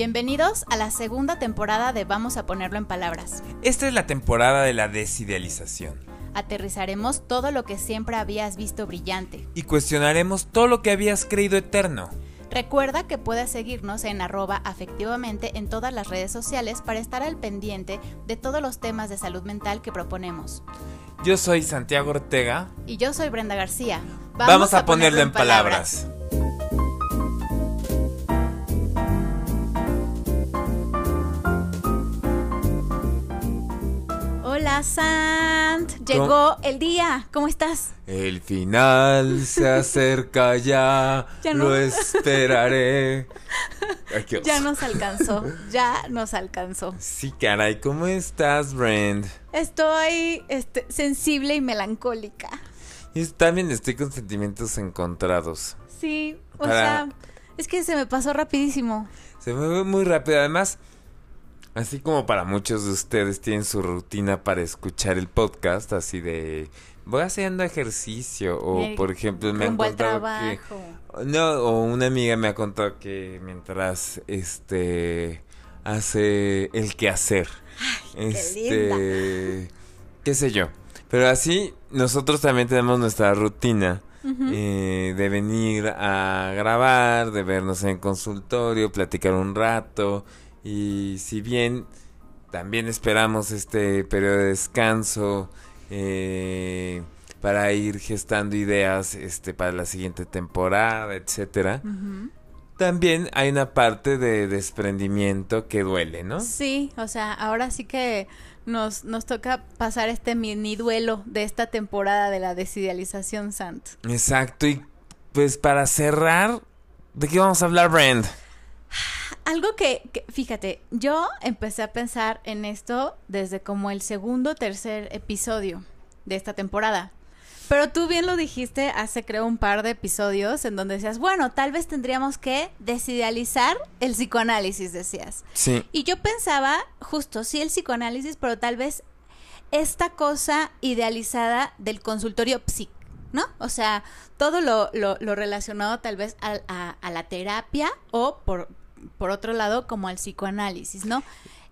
Bienvenidos a la segunda temporada de Vamos a ponerlo en palabras. Esta es la temporada de la desidealización. Aterrizaremos todo lo que siempre habías visto brillante. Y cuestionaremos todo lo que habías creído eterno. Recuerda que puedes seguirnos en arroba afectivamente en todas las redes sociales para estar al pendiente de todos los temas de salud mental que proponemos. Yo soy Santiago Ortega. Y yo soy Brenda García. Vamos, a, ponerlo, en palabras. Sant, llegó el día, ¿cómo estás? El final se acerca ya, Ya no. lo esperaré. Ay. Ya nos alcanzó, ya nos alcanzó. Sí, caray, ¿cómo estás, Brand? Estoy este, sensible y melancólica. Y también estoy con sentimientos encontrados. Sí, o Para- sea, es que se me pasó rapidísimo. Se me fue muy rápido. Además, así como para muchos de ustedes tienen su rutina para escuchar el podcast, así de voy haciendo ejercicio o por ejemplo me han contado que trabajo. no o una amiga me ha contado que mientras este hace el quehacer qué este qué sé yo. Pero así nosotros también tenemos nuestra rutina eh, de venir a grabar, de vernos en el consultorio, platicar un rato y si bien también esperamos este periodo de descanso eh, para ir gestando ideas este para la siguiente temporada, etcétera. También hay una parte de desprendimiento que duele, ¿no? Sí, o sea, ahora sí que nos, nos toca pasar este mini duelo de esta temporada de la desidealización Sant. Exacto y pues para cerrar, ¿de qué vamos a hablar, Brand? Algo que, que, fíjate, yo empecé a pensar en esto desde como el segundo o tercer episodio de esta temporada. Pero tú bien lo dijiste hace creo un par de episodios en donde decías, bueno, tal vez tendríamos que desidealizar el psicoanálisis, decías. Sí. Y yo pensaba, justo, sí el psicoanálisis, pero tal vez esta cosa idealizada del consultorio psic, ¿no? O sea, todo lo, lo, lo relacionado tal vez a la terapia o por, por otro lado como al psicoanálisis, ¿no?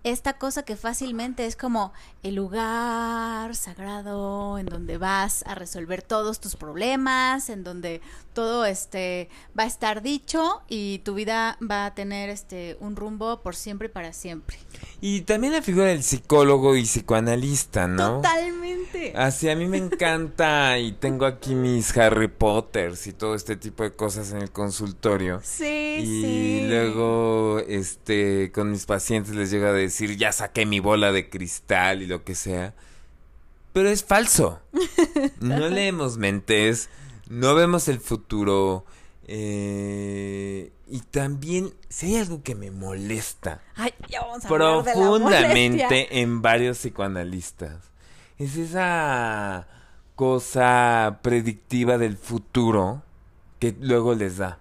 Esta cosa que fácilmente es como el lugar sagrado en donde vas a resolver todos tus problemas, en donde todo este va a estar dicho y tu vida va a tener este un rumbo por siempre y para siempre. Y también la figura del psicólogo y psicoanalista, ¿no? Totalmente. Así a mí me encanta y tengo aquí mis Harry Potters y todo este tipo de cosas en el consultorio. Sí, Y sí. luego, este, con mis pacientes les llego a decir, ya saqué mi bola de cristal y lo que sea. Pero es falso. No leemos mentes, no vemos el futuro. eh, y también, si hay algo que me molesta Ay, ya vamos a hablar de la molestia. profundamente en varios psicoanalistas. Es esa cosa predictiva del futuro que luego les da.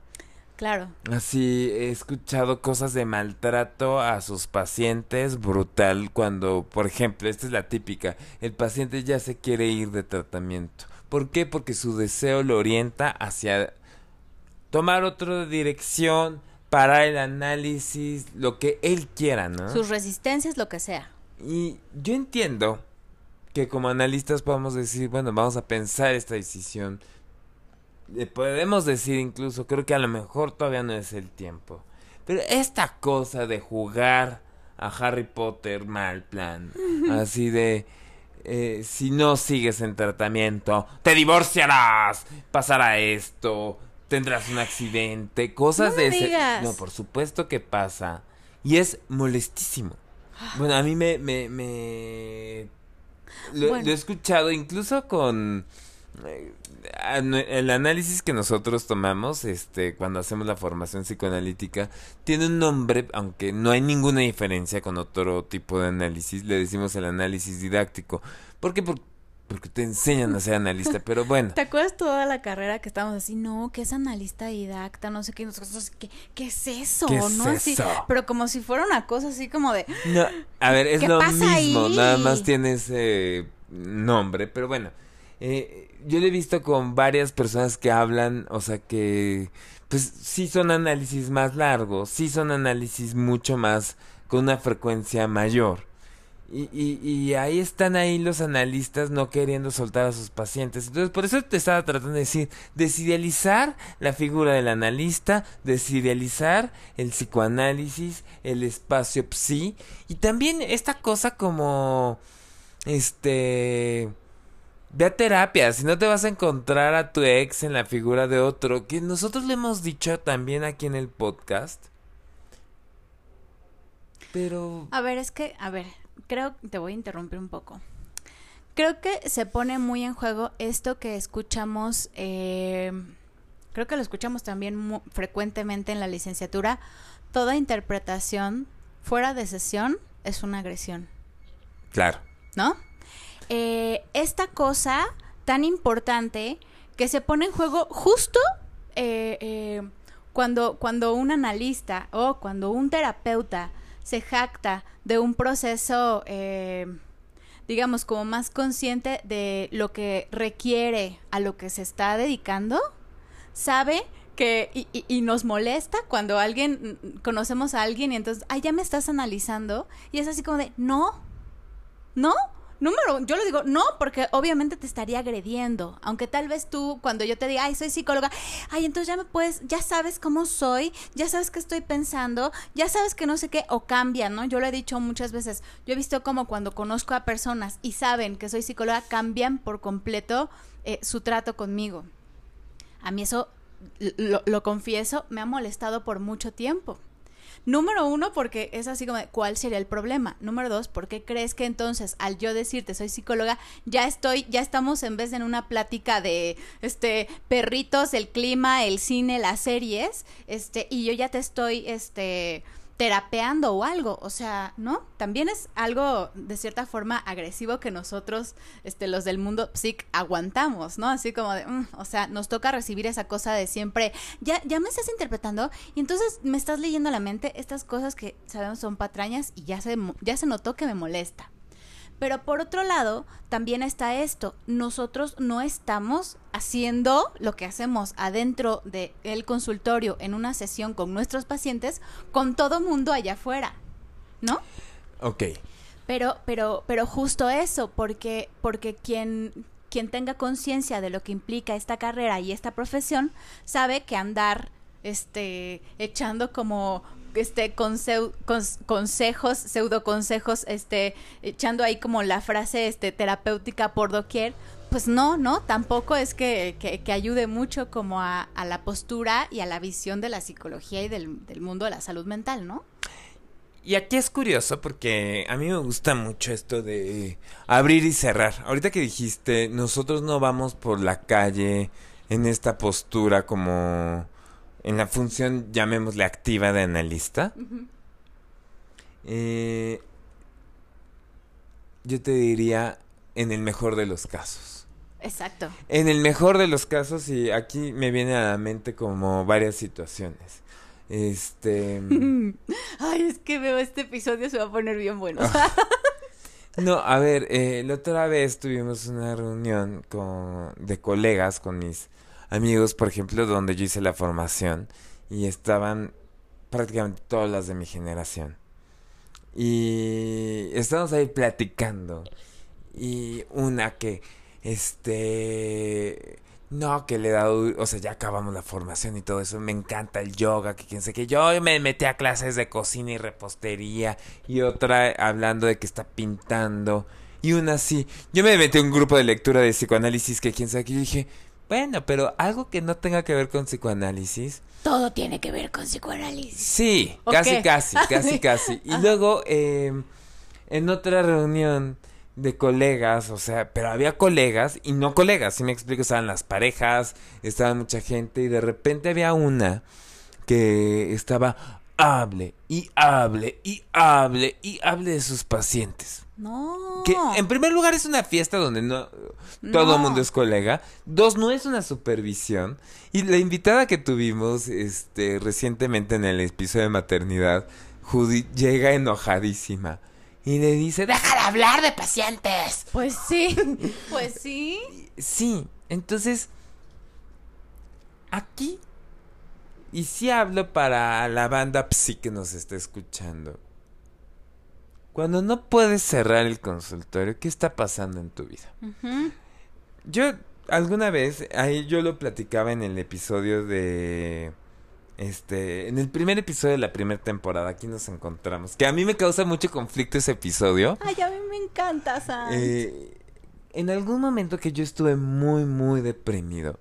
Claro. Así he escuchado cosas de maltrato a sus pacientes brutal cuando, por ejemplo, esta es la típica, el paciente ya se quiere ir de tratamiento. ¿Por qué? Porque su deseo lo orienta hacia tomar otra dirección para el análisis, lo que él quiera, ¿no? Sus resistencias, lo que sea. Y yo entiendo que como analistas podemos decir, bueno, vamos a pensar esta decisión. Le podemos decir incluso, creo que a lo mejor todavía no es el tiempo. Pero esta cosa de jugar a Harry Potter mal plan, así de eh, si no sigues en tratamiento, te divorciarás, pasará esto, tendrás un accidente, cosas No de ese. digas. No, por supuesto que pasa. Y es molestísimo. Bueno, a mí me... me, me- Lo, Bueno. lo he escuchado incluso con... eh, an- El análisis que nosotros tomamos, este, cuando hacemos la formación psicoanalítica, tiene un nombre, aunque no hay ninguna diferencia con otro tipo de análisis, le decimos el análisis didáctico. ¿Por qué? Por- porque te enseñan a ser analista, pero bueno. ¿Te acuerdas toda la carrera que estábamos así? No, que es analista didacta, no sé qué, nosotros, ¿qué, qué es eso? ¿Qué es ¿no? Así, pero como si fuera una cosa así como de, No, a ver, es ¿Qué lo pasa mismo, ahí? nada más tiene ese nombre, pero bueno, Eh, yo lo he visto con varias personas que hablan, o sea, que pues sí son análisis más largos, sí son análisis mucho más con una frecuencia mayor. Y, y, y, ahí están ahí los analistas no queriendo soltar a sus pacientes. Entonces, por eso te estaba tratando de decir, desidealizar la figura del analista, desidealizar el psicoanálisis, el espacio psi, y también esta cosa como, este, ve a terapia, si no te vas a encontrar a tu ex en la figura de otro, que nosotros le hemos dicho también aquí en el podcast. Pero... A ver, es que, a ver, creo, te voy a interrumpir un poco. Creo que se pone muy en juego esto que escuchamos, eh, creo que lo escuchamos también frecuentemente en la licenciatura, toda interpretación fuera de sesión es una agresión. Claro. ¿No? Eh, esta cosa tan importante que se pone en juego justo eh, cuando, cuando un analista o cuando un terapeuta se jacta de un proceso, eh, digamos, como más consciente de lo que requiere a lo que se está dedicando, sabe que y, y, nos molesta cuando alguien conocemos a alguien y entonces, ay, ya me estás analizando y es así como de, no, no, Número, yo lo digo, no, porque obviamente te estaría agrediendo. Aunque tal vez tú, cuando yo te diga, ay, soy psicóloga, ay, entonces ya me puedes, ya sabes cómo soy, ya sabes qué estoy pensando, ya sabes que no sé qué, o cambia, ¿no? Yo lo he dicho muchas veces. Yo he visto como cuando conozco a personas y saben que soy psicóloga, cambian por completo eh, su trato conmigo. A mí eso, lo confieso, me ha molestado por mucho tiempo. Número uno, porque es así como, ¿cuál sería el problema? Número dos, ¿por qué crees que entonces al yo decirte soy psicóloga, ya estoy, ya estamos en vez de en una plática de, este, perritos, el clima, el cine, las series, este, y yo ya te estoy, este, terapeando o algo, o sea, ¿no? También es algo de cierta forma agresivo que nosotros, este, los del mundo psic, aguantamos, ¿no? Así como de, mm", o sea, nos toca recibir esa cosa de siempre, ya, ya me estás interpretando y entonces me estás leyendo la mente estas cosas que sabemos son patrañas y ya se, ya se notó que me molesta. Pero por otro lado, también está esto, nosotros no estamos haciendo lo que hacemos adentro del consultorio en una sesión con nuestros pacientes con todo mundo allá afuera, ¿no? Ok. Pero, pero, pero justo eso, porque, porque quien, quien tenga conciencia de lo que implica esta carrera y esta profesión, sabe que andar este echando como este consejos, pseudo consejos, este, echando ahí como la frase este terapéutica por doquier, pues no, no, tampoco es que, que, ayude mucho como a, a, la postura y a la visión de la psicología y del, del mundo de la salud mental, ¿no? Y aquí es curioso porque a mí me gusta mucho esto de abrir y cerrar. Ahorita que dijiste, nosotros no vamos por la calle en esta postura como en la función, llamémosle activa de analista, eh, yo te diría en el mejor de los casos. Exacto. En el mejor de los casos, y aquí me viene a la mente como varias situaciones. Este. Ay, es que veo este episodio, se va a poner bien bueno. no, a ver, eh, la otra vez tuvimos una reunión con, de colegas con mis amigos, por ejemplo, donde yo hice la formación y estaban prácticamente todas las de mi generación. Y estábamos ahí platicando. Y una que, este, no, que le dado, o sea, ya acabamos la formación y todo eso. Me encanta el yoga, que quién sé que yo me metí a clases de cocina y repostería. Y otra hablando de que está pintando. Y una así, yo me metí a un grupo de lectura de psicoanálisis que quién sabe que yo dije, bueno, pero algo que no tenga que ver con psicoanálisis. Todo tiene que ver con psicoanálisis. Sí, casi, casi, casi, casi. Y luego, eh, en otra reunión de colegas, o sea, pero había colegas y no colegas, si me explico, estaban las parejas, estaba mucha gente y de repente había una que estaba hable y hable y hable y hable de sus pacientes. No. Que en primer lugar es una fiesta donde no todo el mundo es colega. Dos, no es una supervisión. Y la invitada que tuvimos este recientemente en el episodio de maternidad, Judy, llega enojadísima. y le dice, deja de hablar de pacientes. Pues sí, pues sí. Sí, entonces, aquí, y sí hablo para la banda Psi que nos está escuchando. Cuando no puedes cerrar el consultorio, ¿qué está pasando en tu vida? Yo alguna vez, ahí yo lo platicaba en el episodio de... Este, en el primer episodio de la primera temporada, aquí nos encontramos. Que a mí me causa mucho conflicto ese episodio. Ay, a mí me encanta, Sam. Eh, en algún momento que yo estuve muy, muy deprimido,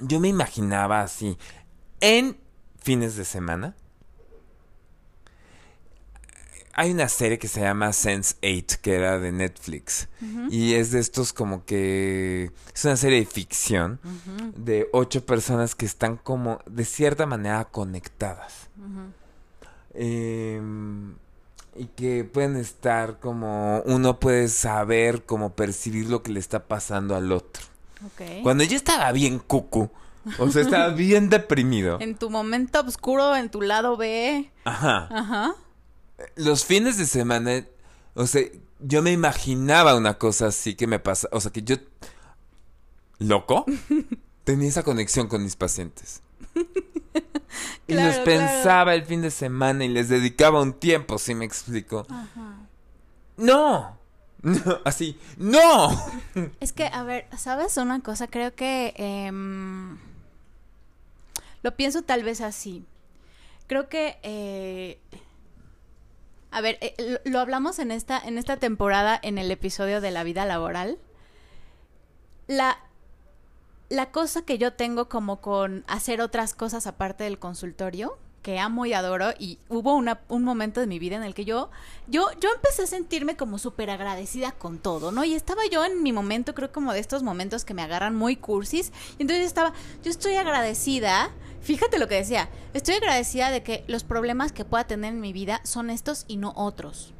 yo me imaginaba así, en fines de semana. Hay una serie que se llama Sense 8, que era de Netflix. Y es de estos como que... Es una serie de ficción de ocho personas que están como de cierta manera conectadas. Em, y que pueden estar como uno puede saber como percibir lo que le está pasando al otro. Ok. Cuando yo estaba bien cucu, o sea, estaba bien deprimido. En tu momento oscuro, en tu lado B. Ajá. Ajá. Los fines de semana, o sea, yo me imaginaba una cosa así que me pasa, o sea, que yo loco tenía esa conexión con mis pacientes. y los Claro, pensaba el fin de semana y les dedicaba un tiempo, si me explico. Ajá. No. No, así, no. Es que, a ver, ¿sabes una cosa? Creo que em, lo pienso tal vez así. Creo que, eh, a ver, eh, lo, hablamos en esta, en esta temporada en el episodio de la vida laboral. La, la cosa que yo tengo como con hacer otras cosas aparte del consultorio, que amo y adoro, y hubo un momento de mi vida en el que yo, yo, yo empecé a sentirme como súper agradecida con todo, ¿no? Y estaba yo en mi momento, creo como de estos momentos que me agarran muy cursis, y entonces estaba, yo estoy agradecida, fíjate lo que decía, estoy agradecida de que los problemas que pueda tener en mi vida son estos y no otros.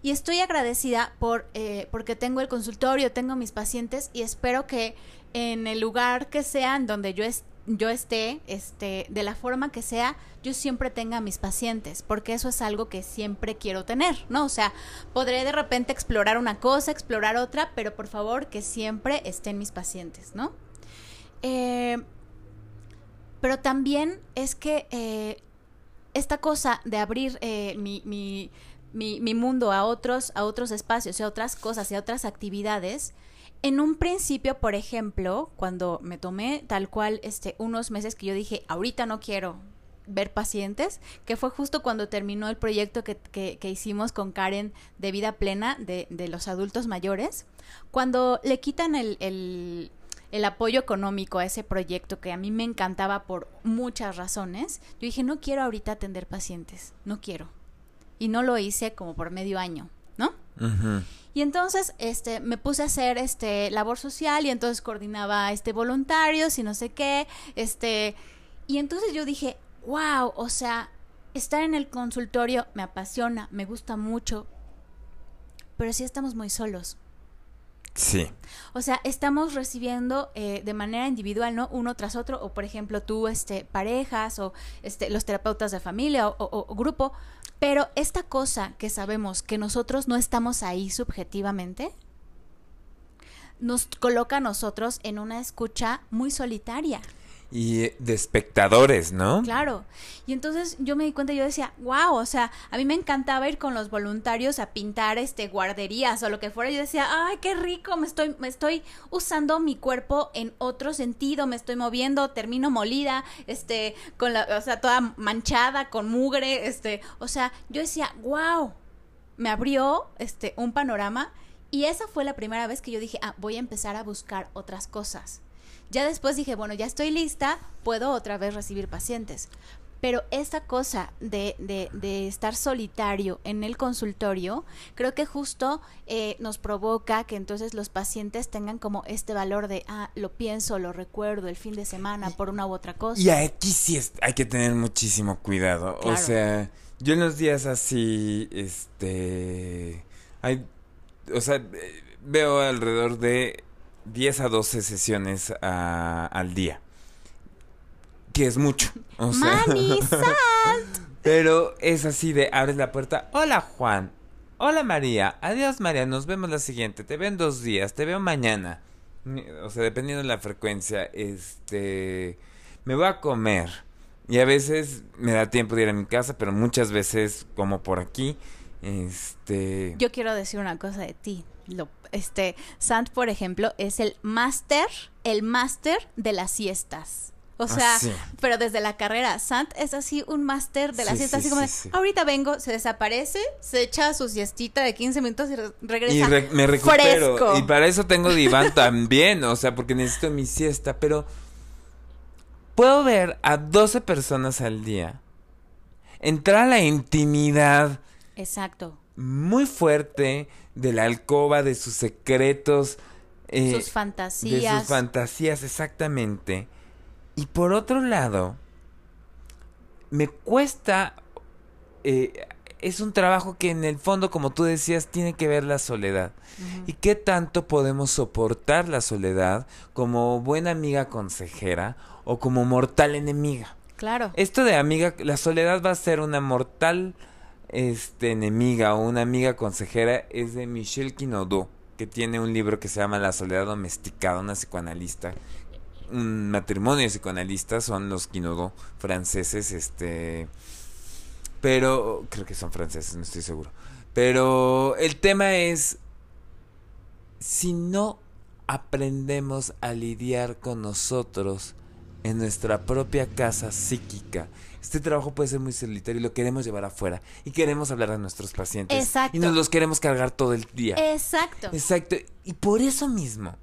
Y estoy agradecida por eh, porque tengo el consultorio, tengo mis pacientes y espero que en el lugar que sea en donde yo, es- yo esté, este, de la forma que sea, yo siempre tenga a mis pacientes, porque eso es algo que siempre quiero tener, ¿no? O sea, podré de repente explorar una cosa, explorar otra, pero por favor que siempre estén mis pacientes, ¿no? Eh, pero también es que eh, esta cosa de abrir eh, mi, mi, mi, mi mundo a otros, a otros espacios y a otras cosas y a otras actividades, en un principio, por ejemplo, cuando me tomé tal cual este, unos meses que yo dije, ahorita no quiero ver pacientes, que fue justo cuando terminó el proyecto que, hicimos con Karen de vida plena de, de los adultos mayores, cuando le quitan el, el, el apoyo económico a ese proyecto que a mí me encantaba por muchas razones, yo dije, no quiero ahorita atender pacientes, no quiero. Y no lo hice como por medio año, Y entonces, este, me puse a hacer, este, labor social y entonces coordinaba, este, voluntarios y no sé qué, este, y entonces yo dije, wow, o sea, estar en el consultorio me apasiona, me gusta mucho, pero sí estamos muy solos. Sí. O sea, estamos recibiendo eh, de manera individual, ¿no? Uno tras otro, o por ejemplo tú, este, parejas, o este, los terapeutas de familia, o, o- o grupo. Pero esta cosa que sabemos que nosotros no estamos ahí subjetivamente, nos coloca a nosotros en una escucha muy solitaria. Y de espectadores, ¿no? Claro. Y entonces yo me di cuenta, yo decía, wow, o sea, a mí me encantaba ir con los voluntarios a pintar este guarderías o lo que fuera. Yo decía, ay, qué rico, me estoy, me estoy usando mi cuerpo en otro sentido, me estoy moviendo, termino molida, este, con la, o sea, toda manchada, con mugre, este, o sea, yo decía, wow, me abrió este un panorama y esa fue la primera vez que yo dije, ah, voy a empezar a buscar otras cosas. Ya después dije, bueno, ya estoy lista, puedo otra vez recibir pacientes. Pero esta cosa de, de, de estar solitario en el consultorio, creo que justo eh, nos provoca que entonces los pacientes tengan como este valor de, ah, lo pienso, lo recuerdo el fin de semana por una u otra cosa. Y aquí sí es- hay que tener muchísimo cuidado. O sea, yo en los días así, este, hay, o sea, eh, veo alrededor de 10 a 12 sesiones a- al día. que es mucho. O sea, pero es así de abres la puerta. Hola Juan. Hola María. Adiós María. Nos vemos la siguiente. Te veo en dos días. Te veo mañana. O sea, dependiendo de la frecuencia, este, me voy a comer. Y a veces me da tiempo de ir a mi casa, pero muchas veces como por aquí, este, Yo quiero decir una cosa de ti. Lo, este, Sant, por ejemplo, es el máster, el máster de las siestas. O Ah, sea, sí. pero desde la carrera, Sant es así un máster de las Sí, siestas, sí, así como de, ahorita vengo, se desaparece, se echa su siestita de 15 minutos y re- regresa y re- me recupero. fresco. Y para eso tengo diván también, o sea, porque necesito mi siesta, pero puedo ver a 12 personas al día entrar a la intimidad Exacto. Muy fuerte de la alcoba, de sus secretos, eh, sus de fantasías. sus fantasías, exactamente. Y por otro lado, me cuesta, eh, es un trabajo que en el fondo, como tú decías, tiene que ver la soledad. ¿Y qué tanto podemos soportar la soledad como buena amiga consejera o como mortal enemiga? Claro. Esto de amiga, la soledad va a ser una mortal este, enemiga o una amiga consejera es de Michel Quinaudot, que tiene un libro que se llama La soledad domesticada, una psicoanalista. Un matrimonio de psicoanalistas son los Quinaudot franceses, este... Pero creo que son franceses, no estoy seguro. Pero el tema es si no aprendemos a lidiar con nosotros en nuestra propia casa psíquica, este trabajo puede ser muy solitario y lo queremos llevar afuera y queremos hablar a nuestros pacientes Exacto. y nos los queremos cargar todo el día. Exacto. Exacto. Y por eso mismo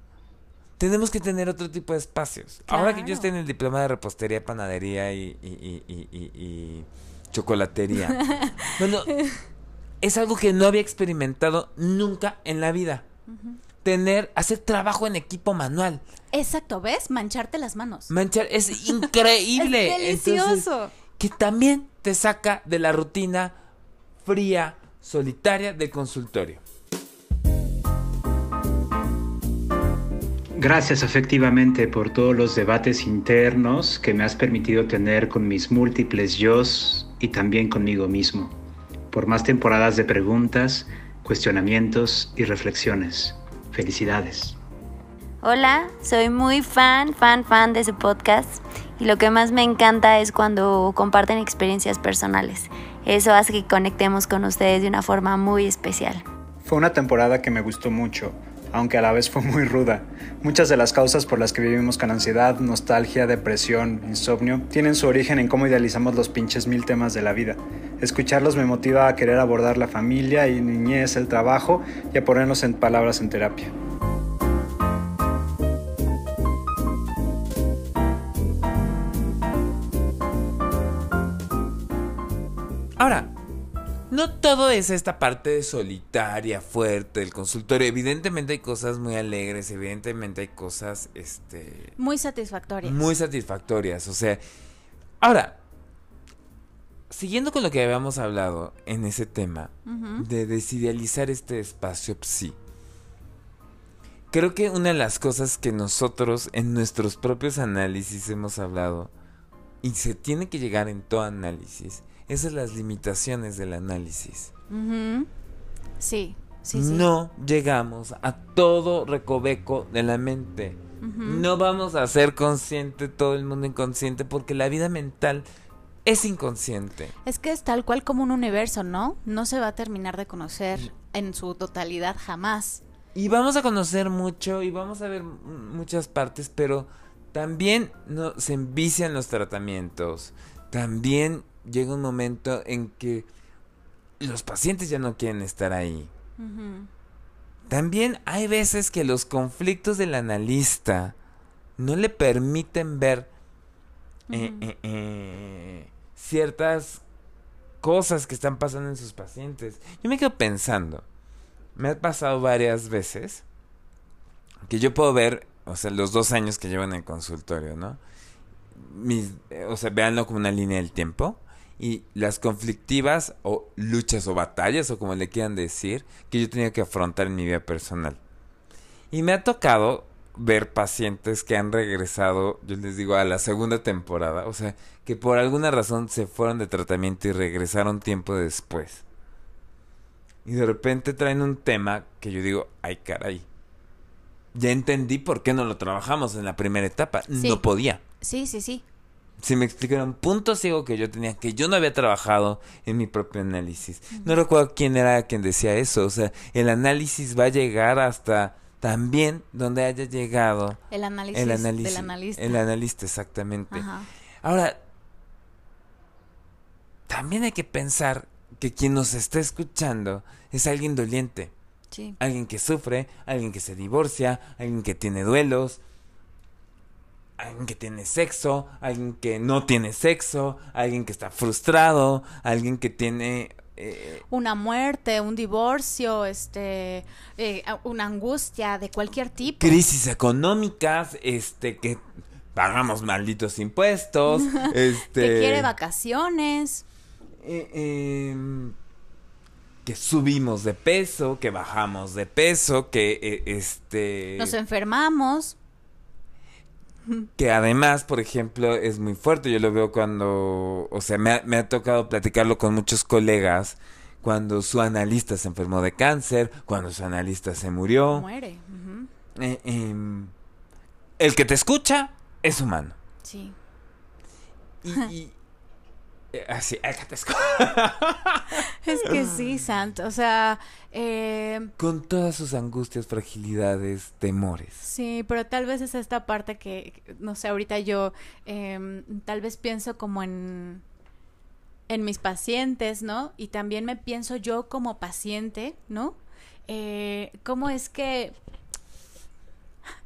tenemos que tener otro tipo de espacios. Ahora que yo estoy en el diploma de repostería, panadería y, y- y- y- y- y chocolatería. bueno, es algo que no había experimentado nunca en la vida. Tener, hacer trabajo en equipo manual. Exacto, ¿ves? Mancharte las manos. Manchar es increíble. Es delicioso. Entonces, que también te saca de la rutina fría, solitaria del consultorio. Gracias efectivamente por todos los debates internos que me has permitido tener con mis múltiples yos y también conmigo mismo. Por más temporadas de preguntas, cuestionamientos y reflexiones. Felicidades. Hola, soy muy fan, fan, fan de su podcast y lo que más me encanta es cuando comparten experiencias personales. Eso hace que conectemos con ustedes de una forma muy especial. Fue una temporada que me gustó mucho, aunque a la vez fue muy ruda. Muchas de las causas por las que vivimos con ansiedad, nostalgia, depresión, insomnio, tienen su origen en cómo idealizamos los pinches mil temas de la vida. Escucharlos me motiva a querer abordar la familia y niñez, el trabajo y a ponerlos en palabras en terapia. Ahora, no todo es esta parte solitaria, fuerte del consultorio. Evidentemente hay cosas muy alegres, evidentemente hay cosas, este, Muy satisfactorias. muy satisfactorias. O sea, ahora, siguiendo con lo que habíamos hablado en ese tema de desidealizar este espacio psi. Creo que una de las cosas que nosotros en nuestros propios análisis hemos hablado y se tiene que llegar en todo análisis, esas son las limitaciones del análisis. Sí, sí, sí. No llegamos a todo recoveco de la mente. No vamos a ser consciente todo el mundo inconsciente porque la vida mental es inconsciente. Es que es tal cual como un universo, ¿no? No se va a terminar de conocer en su totalidad jamás. Y vamos a conocer mucho y vamos a ver muchas partes, pero también no, se envician los tratamientos. También llega un momento en que los pacientes ya no quieren estar ahí. También hay veces que los conflictos del analista no le permiten ver eh, eh, eh, ciertas cosas que están pasando en sus pacientes. Yo me quedo pensando, me ha pasado varias veces que yo puedo ver, o sea, los dos años que llevo en el consultorio, ¿no? Eh, o sea, véanlo como una línea del tiempo. Y las conflictivas o luchas o batallas o como le quieran decir, que yo tenía que afrontar en mi vida personal. Y me ha tocado ver pacientes que han regresado, yo les digo, a la segunda temporada, o sea, que por alguna razón se fueron de tratamiento y regresaron tiempo después. Y de repente traen un tema que yo digo, ay caray. Ya entendí por qué no lo trabajamos en la primera etapa. Sí. No podía. Sí, sí, sí. Si me explicaron punto ciego que yo tenía, que yo no había trabajado en mi propio análisis. No recuerdo quién era quien decía eso. O sea, el análisis va a llegar hasta también donde haya llegado El análisis, el análisis. del analista. El analista, exactamente. Ajá. Ahora, también hay que pensar que quien nos está escuchando es alguien doliente, Sí. alguien que sufre, alguien que se divorcia, alguien que tiene duelos, alguien que tiene sexo, alguien que no tiene sexo, alguien que está frustrado, alguien que tiene... eh, Una muerte, un divorcio, este, eh, una angustia de cualquier tipo. crisis económicas, este, que pagamos malditos impuestos, este... Que quiere vacaciones. eh, em, que subimos de peso, que bajamos de peso, que eh, este Nos enfermamos. que además, por ejemplo, es muy fuerte. Yo lo veo cuando, o sea, me ha, me ha tocado platicarlo con muchos colegas cuando su analista se enfermó de cáncer, cuando su analista se murió. Muere. Eh, em, el que te escucha es humano. Sí. Y, y- así, escucha. Es que sí, Santo. O sea, eh, con todas sus angustias, fragilidades, temores. sí, pero tal vez es esta parte que, no sé, ahorita yo em, tal vez pienso como en, en mis pacientes, ¿no? Y también me pienso yo como paciente, ¿no? Eh, ¿Cómo es que...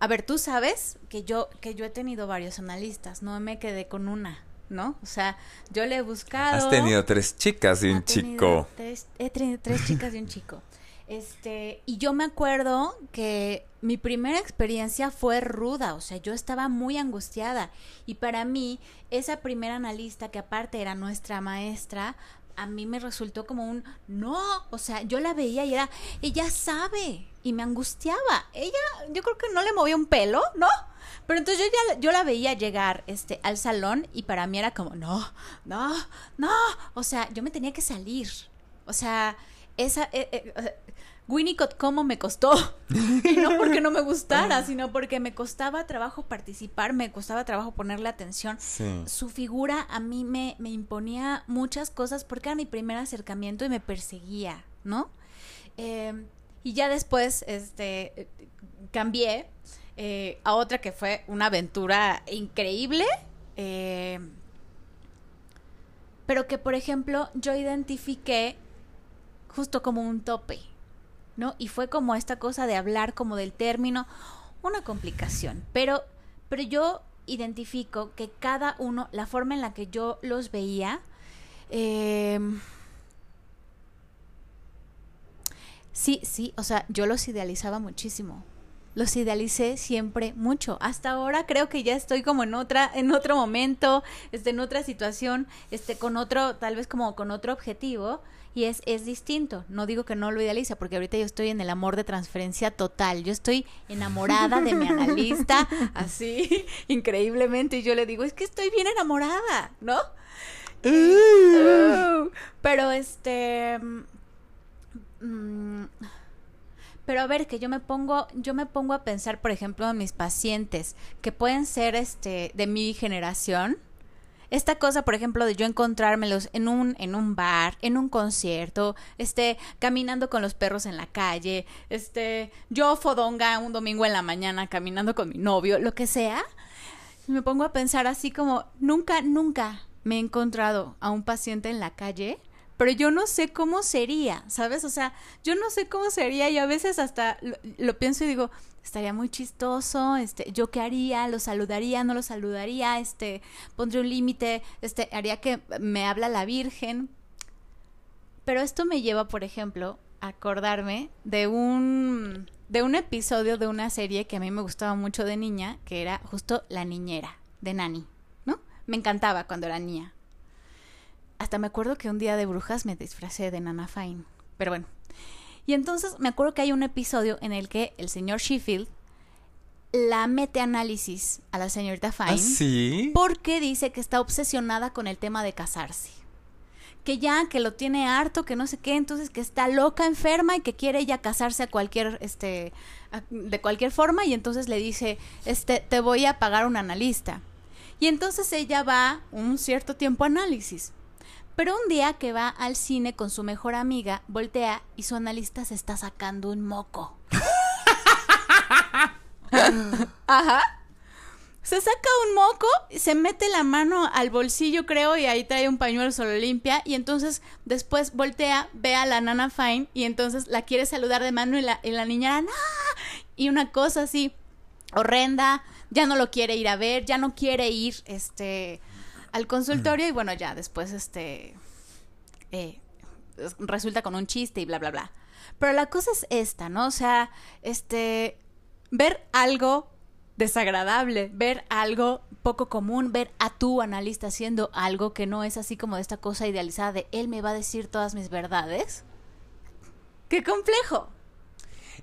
A ver, tú sabes que yo, que yo he tenido varios analistas, no me quedé con una, ¿no? O sea, yo le he buscado... Has tenido tres chicas y un chico. Tres, he tenido tres chicas y un chico. Este, y yo me acuerdo que mi primera experiencia fue ruda, o sea, yo estaba muy angustiada. Y para mí, esa primera analista, que aparte era nuestra maestra, a mí me resultó como un no, o sea, yo la veía y era, ella sabe, y me angustiaba. Ella, yo creo que no le movía un pelo, ¿no? Pero entonces yo ya yo la veía llegar este al salón y para mí era como, no, no, no, o sea, yo me tenía que salir. O sea, esa eh, eh, Winnicott cómo me costó. y no porque no me gustara, sino porque me costaba trabajo participar, me costaba trabajo ponerle atención. Sí. Su figura a mí me, me imponía muchas cosas porque era mi primer acercamiento y me perseguía, ¿no? Eh, y ya después, este, eh, cambié eh, a otra que fue una aventura increíble. eh, pero que, por ejemplo, yo identifiqué justo como un tope, ¿no? Y fue como esta cosa de hablar como del término, una complicación. Pero, pero yo identifico que cada uno, la forma en la que yo los veía, eh, sí, sí, o sea, yo los idealizaba muchísimo. Los idealicé siempre mucho. Hasta ahora creo que ya estoy como en otra, en otro momento, este, en otra situación, este, con otro, tal vez como con otro objetivo, y es, es distinto. No digo que no lo idealice, porque ahorita yo estoy en el amor de transferencia total. Yo estoy enamorada de mi analista, así, increíblemente, y yo le digo, es que estoy bien enamorada, ¿no? Uh, pero este mm, pero a ver que yo me pongo yo me pongo a pensar por ejemplo en mis pacientes que pueden ser este de mi generación. Esta cosa por ejemplo de yo encontrármelos en un en un bar en un concierto este caminando con los perros en la calle este yo fodonga un domingo en la mañana caminando con mi novio lo que sea. Me pongo a pensar así como nunca nunca me he encontrado a un paciente en la calle pero yo no sé cómo sería, ¿sabes? O sea, yo no sé cómo sería y a veces hasta lo, pienso y digo, estaría muy chistoso, este, yo qué haría, lo saludaría, no lo saludaría, este, pondría un límite, este, haría que me habla la Virgen. Pero esto me lleva, por ejemplo, a acordarme de un de un episodio de una serie que a mí me gustaba mucho de niña, que era justo La niñera de Nani, ¿no? Me encantaba cuando era niña hasta me acuerdo que un día de brujas me disfracé de Nana Fine. Pero bueno. Y entonces me acuerdo que hay un episodio en el que el señor Sheffield la mete análisis a la señorita Fine. ¿Ah, sí? Porque dice que está obsesionada con el tema de casarse. Que ya, que lo tiene harto, que no sé qué, entonces que está loca, enferma y que quiere ella casarse a cualquier, este, a- de cualquier forma y entonces le dice, este, te voy a pagar un analista. Y entonces ella va un cierto tiempo a análisis. Pero un día que va al cine con su mejor amiga, voltea y su analista se está sacando un moco. Ajá. Se saca un moco, se mete la mano al bolsillo, creo, y ahí trae un pañuelo, se lo limpia. Y entonces después voltea, ve a la nana Fine y entonces la quiere saludar de mano y la, y la niñera, ¡no! Y una cosa así horrenda, ya no lo quiere ir a ver, ya no quiere ir este al consultorio y bueno, ya después este eh, es- resulta con un chiste y bla bla bla. Pero la cosa es esta, ¿no? O sea, este ver algo desagradable, ver algo poco común, ver a tu analista haciendo algo que no es así como de esta cosa idealizada de él me va a decir todas mis verdades. ¡Qué complejo!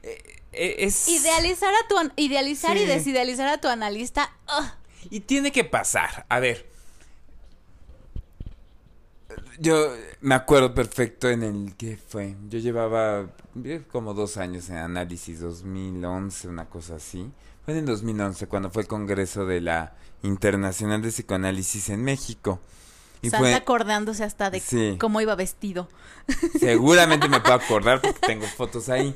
Eh, es... Idealizar a tu idealizar y desidealizar a tu analista. ugh. Y tiene que pasar. A ver. Yo me acuerdo perfecto en el que fue. Yo llevaba eh, como dos años en análisis, 2011, una cosa así. Fue en el 2011 cuando fue el congreso de la Internacional de Psicoanálisis en México. Y Santa fue, acordándose hasta de Sí. cómo iba vestido. seguramente me puedo acordar porque tengo fotos ahí.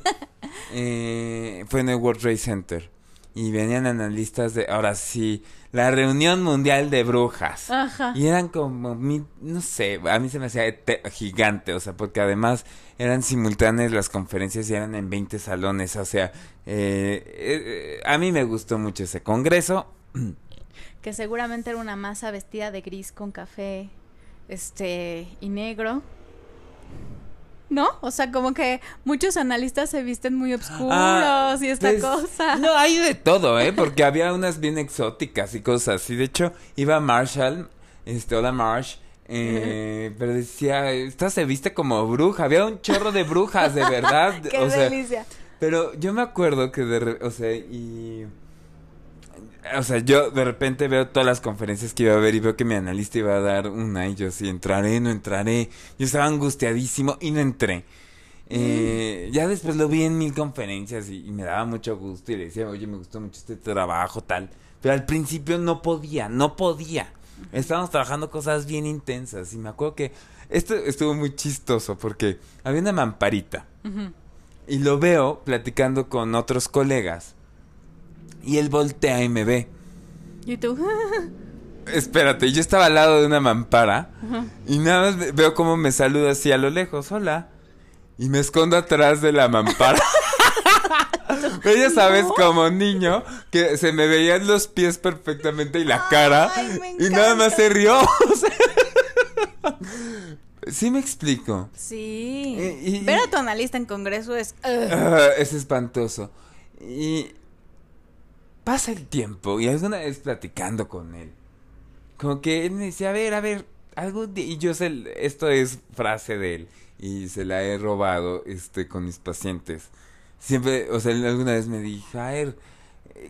Eh, fue en el World Trade Center. Y venían analistas de, ahora sí, la reunión mundial de brujas. Ajá. Y eran como, mi- no sé, a mí se me hacía gigante, o sea, porque además eran simultáneas las conferencias y eran en 20 salones, o sea, eh, eh, a mí me gustó mucho ese congreso. Que seguramente era una masa vestida de gris con café, este, y negro. ¿No? O sea, como que muchos analistas se visten muy oscuros Ah, y esta pues, cosa. No, hay de todo, ¿eh? Porque había unas bien exóticas y cosas así. De hecho, iba Marshall, este, hola Marsh, eh, pero decía, esta se viste como bruja. Había un chorro de brujas, de verdad. ¡Qué o sea, delicia! Pero yo me acuerdo que de, re- o sea, y... O sea, yo de repente veo todas las conferencias que iba a ver y veo que mi analista iba a dar una y yo sí, entraré, no entraré. Yo estaba angustiadísimo y no entré. Eh, Ya después lo vi en mil conferencias y, y me daba mucho gusto y le decía, oye, me gustó mucho este trabajo, tal. Pero al principio no podía, no podía. Estábamos trabajando cosas bien intensas y me acuerdo que esto estuvo muy chistoso porque había una mamparita. Y lo veo platicando con otros colegas. Y él voltea y me ve. Y tú, Espérate, yo estaba al lado de una mampara. Y nada más ve- veo cómo me saluda así a lo lejos. Hola. Y me escondo atrás de la mampara. Pero ya sabes, como niño, que se me veían los pies perfectamente y la cara. Ay, y nada más se rió. Sí me explico. sí. Y- Ver a tu analista en congreso es... Ah, es espantoso. Y pasa el tiempo y alguna vez platicando con él, como que él me decía, a ver, a ver, algún día, y yo sé, esto es frase de él y se la he robado este con mis pacientes. Siempre, o sea, él alguna vez me dijo, a ver,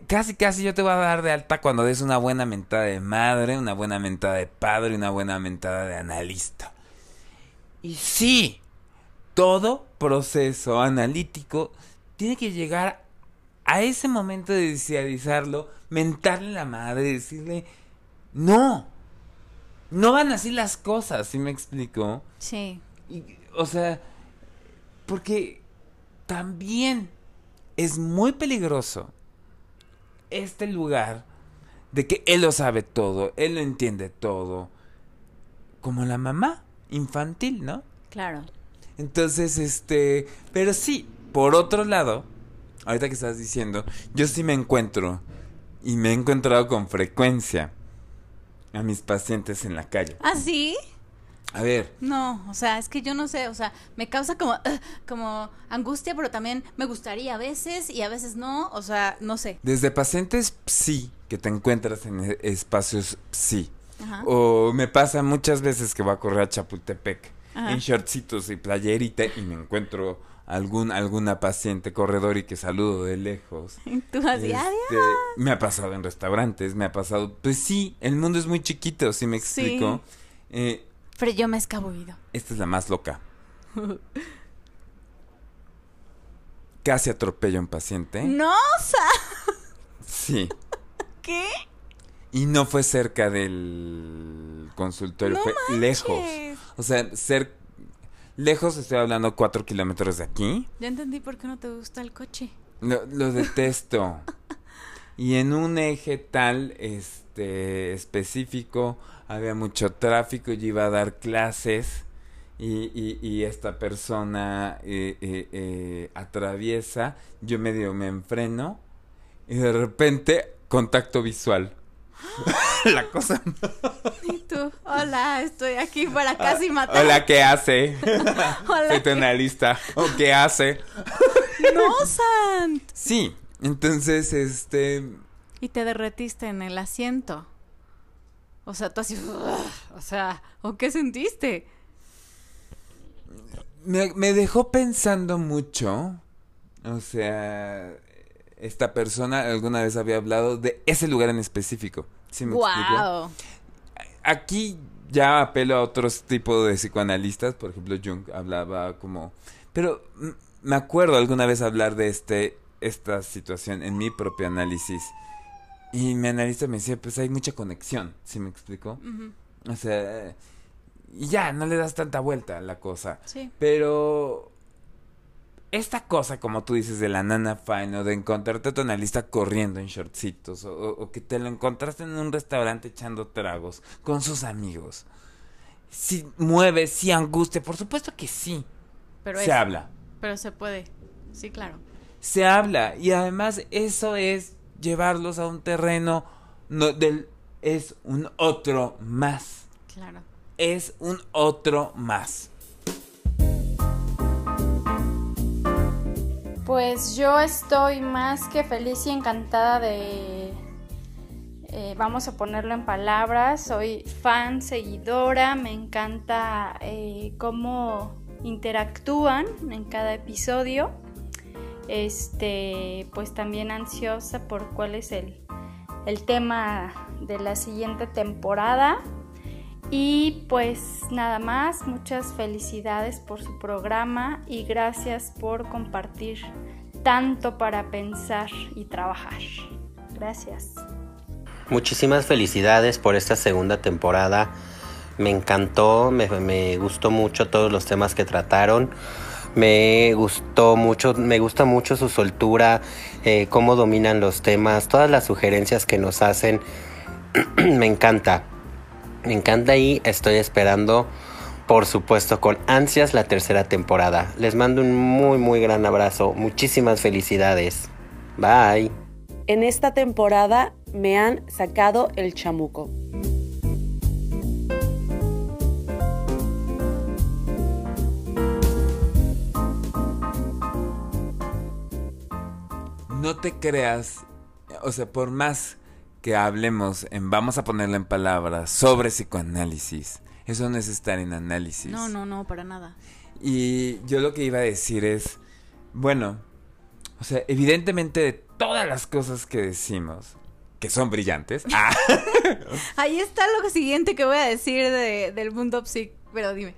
casi casi yo te voy a dar de alta cuando des una buena mentada de madre, una buena mentada de padre, una buena mentada de analista. Y sí, todo proceso analítico tiene que llegar a ese momento de desearizarlo, mentarle la madre, decirle, no, no van así las cosas, ¿sí me explico? Sí. Y, o sea, porque también es muy peligroso este lugar de que él lo sabe todo, él lo entiende todo, como la mamá infantil, ¿no? Claro. Entonces, este, pero sí, por otro lado, ahorita que estás diciendo, yo sí me encuentro y me he encontrado con frecuencia a mis pacientes en la calle. ¿Ah, sí? A ver, No, o sea, es que yo no sé, o sea, me causa como, ugh, como angustia, pero también me gustaría a veces y a veces no, o sea, no sé. desde pacientes sí que te encuentras en e- espacios sí. Ajá. O me pasa muchas veces que voy a correr a Chapultepec Ajá. en shortcitos y playerita y me encuentro algún alguna paciente corredor y que saludo de lejos. Tú así, Este, me ha pasado en restaurantes, me ha pasado, pues sí, el mundo es muy chiquito, si me Sí. explico. Eh, Pero yo me he escabullido. esta es la más loca. Casi atropello a un paciente. No, Sa- Sí. ¿qué? Y no fue cerca del consultorio, No fue lejos. O sea, ser lejos, estoy hablando cuatro kilómetros de aquí. Ya entendí por qué no te gusta el coche. Lo, lo detesto. y en un eje tal, este, específico, había mucho tráfico, yo iba a dar clases y, y, y esta persona eh, eh, eh, atraviesa, yo medio me enfreno y de repente contacto visual. La cosa Y tú, hola, estoy aquí para casi matar. Ah, Hola, ¿qué hace? Hola, Soy tu ¿qué- analista. ¿O qué hace? No, Sant. Sí, entonces, este... Y te derretiste en el asiento. O sea, tú así, o sea, ¿o qué sentiste? Me, me dejó pensando mucho. O sea, esta persona alguna vez había hablado de ese lugar en específico. ¿Sí me explico? Wow. Aquí ya apelo a otros tipos de psicoanalistas. Por ejemplo, Jung hablaba como... Pero me acuerdo alguna vez hablar de este esta situación en mi propio análisis. Y mi analista me decía, pues hay mucha conexión. ¿Sí me explico? O sea, y ya, no le das tanta vuelta a la cosa. Sí. Pero esta cosa, como tú dices, de la nana fine o de encontrarte a tu analista corriendo en shortcitos o, que te lo encontraste en un restaurante echando tragos con sus amigos. Si mueve, si angustia, por supuesto que sí. Pero se es- habla. Pero se puede. Sí, claro. Se habla y además eso es llevarlos a un terreno no, del es un otro más. Claro. Es un otro más. Pues yo estoy más que feliz y encantada de, eh, vamos a ponerlo en palabras, soy fan, seguidora, me encanta eh, cómo interactúan en cada episodio. Este, pues también ansiosa por cuál es el, el tema de la siguiente temporada. Y pues nada más, muchas felicidades por su programa y gracias por compartir tanto para pensar y trabajar. Gracias. Muchísimas felicidades por esta segunda temporada. Me encantó, me, gustó mucho todos los temas que trataron. Me gustó mucho, me gusta mucho su soltura, eh, cómo dominan los temas, todas las sugerencias que nos hacen. me encanta. Me encanta y estoy esperando, por supuesto, con ansias la tercera temporada. Les mando un muy, muy gran abrazo. Muchísimas felicidades. Bye. En esta temporada me han sacado el chamuco. No te creas, o sea, por más que hablemos en, vamos a ponerlo en palabras, sobre psicoanálisis, eso no es estar en análisis. No, no, no, para nada. Y yo lo que iba a decir es, bueno, o sea, evidentemente de todas las cosas que decimos, que son brillantes, ah, Ahí está lo siguiente que voy a decir de- del mundo psic, pero dime.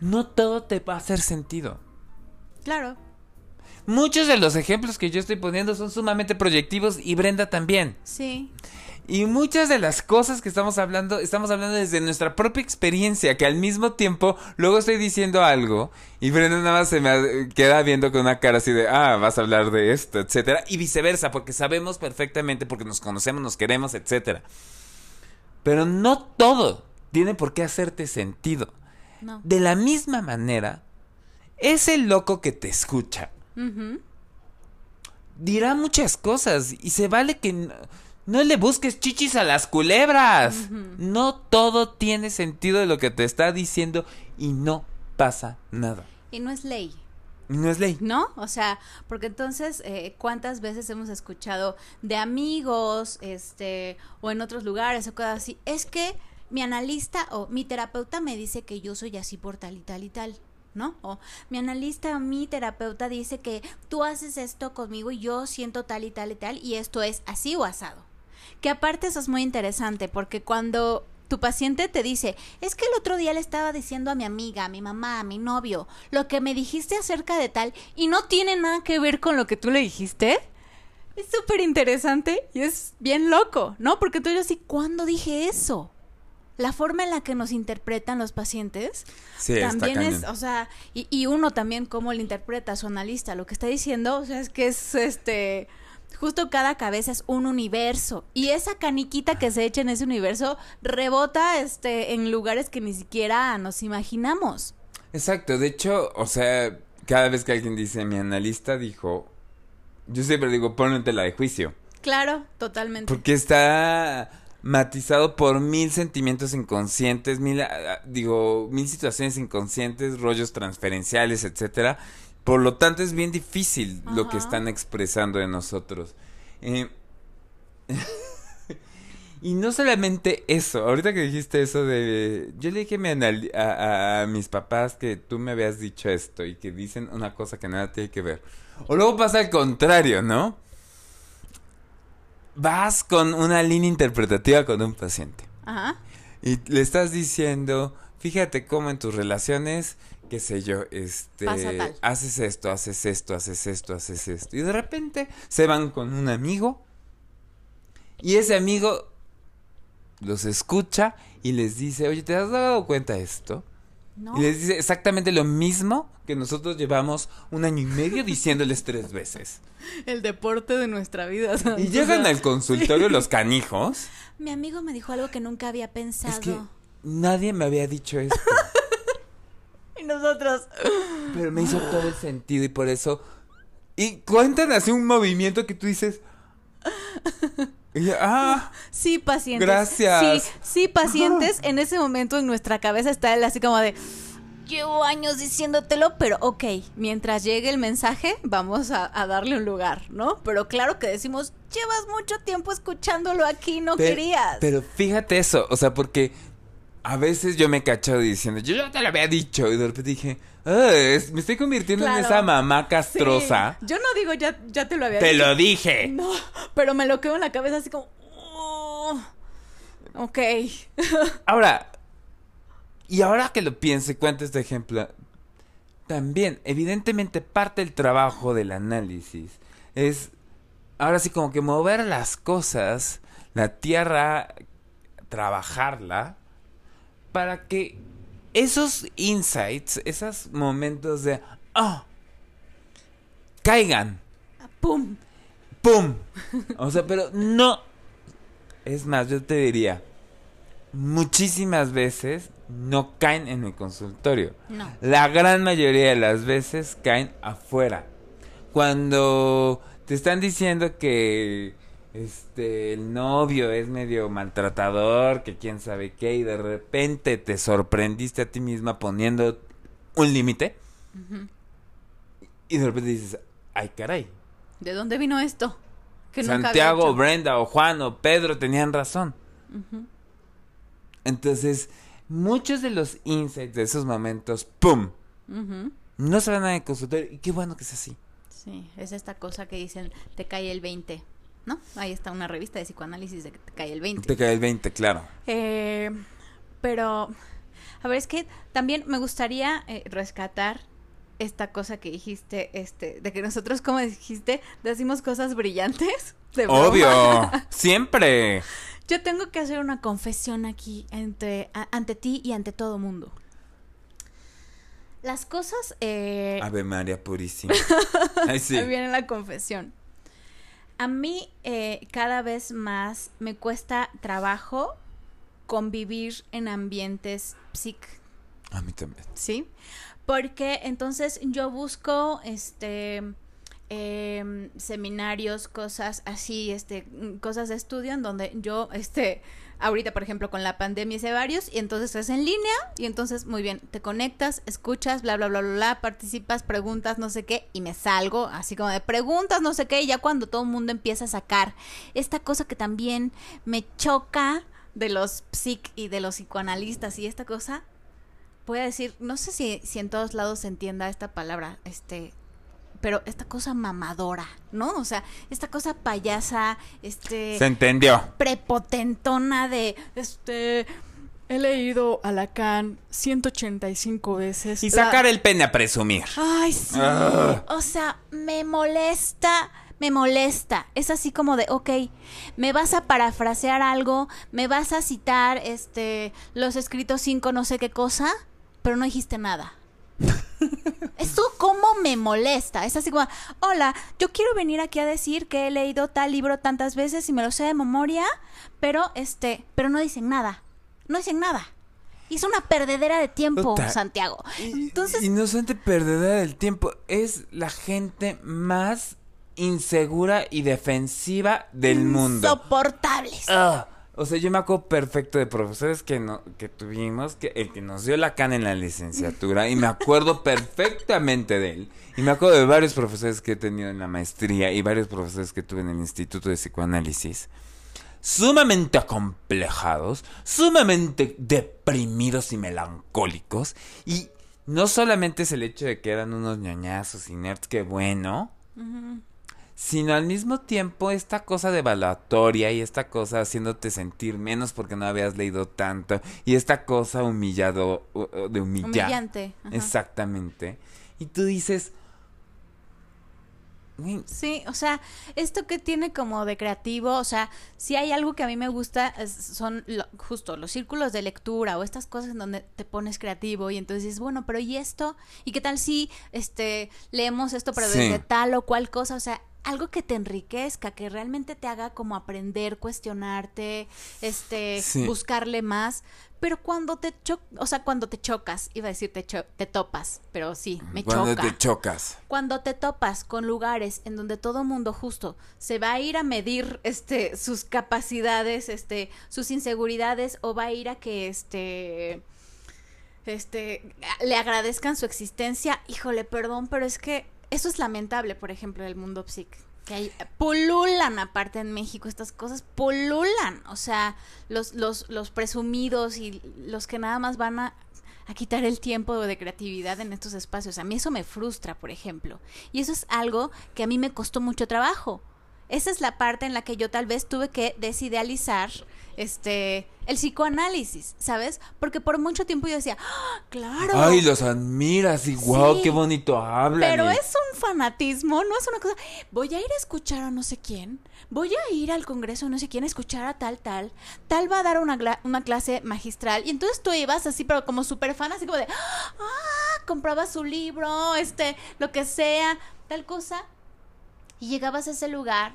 no todo te va a hacer sentido. Claro. Muchos de los ejemplos que yo estoy poniendo son sumamente proyectivos y Brenda también. Sí. Y muchas de las cosas que estamos hablando, estamos hablando desde nuestra propia experiencia, que al mismo tiempo luego estoy diciendo algo y Brenda nada más se me queda viendo con una cara así de, ah, vas a hablar de esto, etcétera, y viceversa, porque sabemos perfectamente, porque nos conocemos, nos queremos, etcétera. Pero no todo tiene por qué hacerte sentido. No. De la misma manera, ese loco que te escucha Dirá muchas cosas y se vale que no, no le busques chichis a las culebras. No todo tiene sentido de lo que te está diciendo y no pasa nada. Y no es ley. No es ley. ¿No? O sea, porque entonces, eh, ¿cuántas veces hemos escuchado de amigos, este, o en otros lugares o cosas así? Es que mi analista o mi terapeuta me dice que yo soy así por tal y tal y tal. ¿No? O mi analista, mi terapeuta dice que tú haces esto conmigo y yo siento tal y tal y tal y esto es así o asado. Que aparte eso es muy interesante porque cuando tu paciente te dice, es que el otro día le estaba diciendo a mi amiga, a mi mamá, a mi novio, lo que me dijiste acerca de tal y no tiene nada que ver con lo que tú le dijiste. Es súper interesante y es bien loco, ¿no? Porque tú dices, ¿y cuándo dije eso? La forma en la que nos interpretan los pacientes Sí, también es, o sea, y, y uno también cómo le interpreta a su analista, lo que está diciendo, o sea, es que es este, justo cada cabeza es un universo y esa caniquita que se echa en ese universo rebota este en lugares que ni siquiera nos imaginamos. Exacto, de hecho, o sea, cada vez que alguien dice mi analista dijo, yo siempre digo, ponte la de juicio. Claro, totalmente. Porque está matizado por mil sentimientos inconscientes, mil, ah, ah, digo, mil situaciones inconscientes, rollos transferenciales, etcétera. Por lo tanto, es bien difícil lo que están expresando de nosotros. Eh, y no solamente eso, ahorita que dijiste eso de... Yo le dije a- a mis papás que tú me habías dicho esto y que dicen una cosa que nada tiene que ver. O luego pasa al contrario, ¿no? Vas con una línea interpretativa con un paciente. Ajá. Y le estás diciendo, fíjate cómo en tus relaciones, qué sé yo, este, haces esto, haces esto, haces esto, haces esto. Y de repente se van con un amigo y ese amigo los escucha y les dice, oye, ¿te has dado cuenta de esto? No. Y les dice exactamente lo mismo que nosotros llevamos un año y medio diciéndoles tres veces. El deporte de nuestra vida. Y llegan al consultorio los canijos. Mi amigo me dijo algo que nunca había pensado. Es que nadie me había dicho esto. Y nosotros. Pero me hizo todo el sentido y por eso. Y cuentan así un movimiento que tú dices. Y ah, Sí, pacientes. Gracias. Sí, sí, pacientes. En ese momento en nuestra cabeza está él así como de. Llevo años diciéndotelo, pero ok, mientras llegue el mensaje, vamos a, a darle un lugar, ¿no? Pero claro que decimos, llevas mucho tiempo escuchándolo aquí, no querías. Pero fíjate eso, o sea, porque a veces yo me he cachado diciendo, yo ya te lo había dicho, y de repente dije, "Ah, es- me estoy convirtiendo en esa mamá Sí. castrosa. Yo no digo, ya, ya te lo había Te dicho. lo dije. No, pero me lo quedo en la cabeza así como. "Oh, ok. Ahora, y ahora que lo pienso y cuento este ejemplo, también, evidentemente, parte del trabajo del análisis es, ahora sí, como que mover las cosas, la tierra, trabajarla, para que esos insights, esos momentos de, ah, caigan. ¡Pum! ¡Pum! O sea, pero no. Es más, yo te diría, muchísimas veces no caen en el consultorio. No. La gran mayoría de las veces caen afuera. Cuando te están diciendo que este el novio es medio maltratador, que quién sabe qué, y de repente te sorprendiste a ti misma poniendo un límite. Y de repente dices, ay caray, ¿De dónde vino esto? Que Santiago. Brenda o Juan o Pedro tenían razón. Entonces, muchos de los insights de esos momentos, ¡pum! No se van a el consultorio. Y qué bueno que es así. Sí, es esta cosa que dicen, te cae el 20, ¿no? Ahí está una revista de psicoanálisis de que te cae el 20. Te cae el 20, claro. Eh, pero, a ver, es que también me gustaría eh, rescatar esta cosa que dijiste, este, de que nosotros, como dijiste, decimos cosas brillantes. de. Obvio, siempre. Yo tengo que hacer una confesión aquí ante, a- ante ti y ante todo mundo. Las cosas... Eh, Ave María Purísima. Sí. Ahí viene la confesión. A mí eh, cada vez más me cuesta trabajo convivir en ambientes psic, A mí también. ¿sí? Porque entonces yo busco este em, seminarios, cosas así, este, cosas de estudio en donde yo, este, ahorita por ejemplo con la pandemia hice varios y entonces es en línea y entonces muy bien, te conectas, escuchas, bla, bla, bla, bla, bla, participas, preguntas, no sé qué y me salgo así como de preguntas, no sé qué y ya cuando todo el mundo empieza a sacar esta cosa que también me choca de los psic y de los psicoanalistas y esta cosa voy a decir, no sé si, si en todos lados se entienda esta palabra, este, pero esta cosa mamadora, ¿no? O sea, esta cosa payasa, este... Se entendió. Prepotentona de, este... He leído a Lacan 185 veces. Y sacar el pene a presumir. Ay, sí. Ah. O sea, me molesta, me molesta. Es así como de, ok, me vas a parafrasear algo, me vas a citar este los escritos cinco no sé qué cosa, pero no dijiste nada. Eso como me molesta. Es así como, hola, yo quiero venir aquí a decir que he leído tal libro tantas veces y me lo sé de memoria, pero este, pero no dicen nada. No dicen nada. Y es una perdedera de tiempo. Santiago. Entonces, Inocente perdedora del tiempo. Es la gente más insegura y defensiva del mundo. insoportables. Ah, O sea, yo me acuerdo perfecto de profesores que no, que tuvimos, que el que nos dio la cana en la licenciatura, y me acuerdo perfectamente de él. Y me acuerdo de varios profesores que he tenido en la maestría y varios profesores que tuve en el Instituto de Psicoanálisis. Sumamente acomplejados, sumamente deprimidos y melancólicos. Y no solamente es el hecho de que eran unos ñoñazos y nerds, que bueno, sino al mismo tiempo esta cosa de evaluatoria y esta cosa haciéndote sentir menos porque no habías leído tanto y esta cosa humillado de humillar. Humillante. ajá. Exactamente. Y tú dices, "Güey, Sí, o sea, esto que tiene como de creativo, o sea, si hay algo que a mí me gusta, es- son lo- justo los círculos de lectura o estas cosas en donde te pones creativo y entonces dices, bueno, pero ¿y esto? ¿Y qué tal si este leemos esto pero Sí. desde tal o cual cosa? O sea, algo que te enriquezca, que realmente te haga como aprender, cuestionarte, este, Sí. buscarle más. Pero cuando te cho o sea, cuando te chocas, iba a decir te, cho- te topas, pero sí, me cuando choca te chocas. cuando te topas con lugares en donde todo mundo justo se va a ir a medir este sus capacidades, este sus inseguridades o va a ir a que este este le agradezcan su existencia, híjole, perdón, pero es que eso es lamentable, por ejemplo, del mundo psic que hay, pululan aparte en México estas cosas, pululan, o sea, los, los, los presumidos y los que nada más van a, a quitar el tiempo de creatividad en estos espacios. A mí eso me frustra, por ejemplo. Y eso es algo que a mí me costó mucho trabajo. Esa es la parte en la que yo tal vez tuve que desidealizar este el psicoanálisis, ¿sabes? Porque por mucho tiempo yo decía, ¡Ah, claro. Ay, los admiras y wow, Sí. qué bonito hablan. Pero y- es un fanatismo, no es una cosa. Voy a ir a escuchar a no sé quién, voy a ir al congreso no sé quién a escuchar a tal, tal. Tal va a dar una, una clase magistral. Y entonces tú ibas así, pero como súper fan, así como de. ¡Ah! Comprabas su libro, este, lo que sea, tal cosa. Y llegabas a ese lugar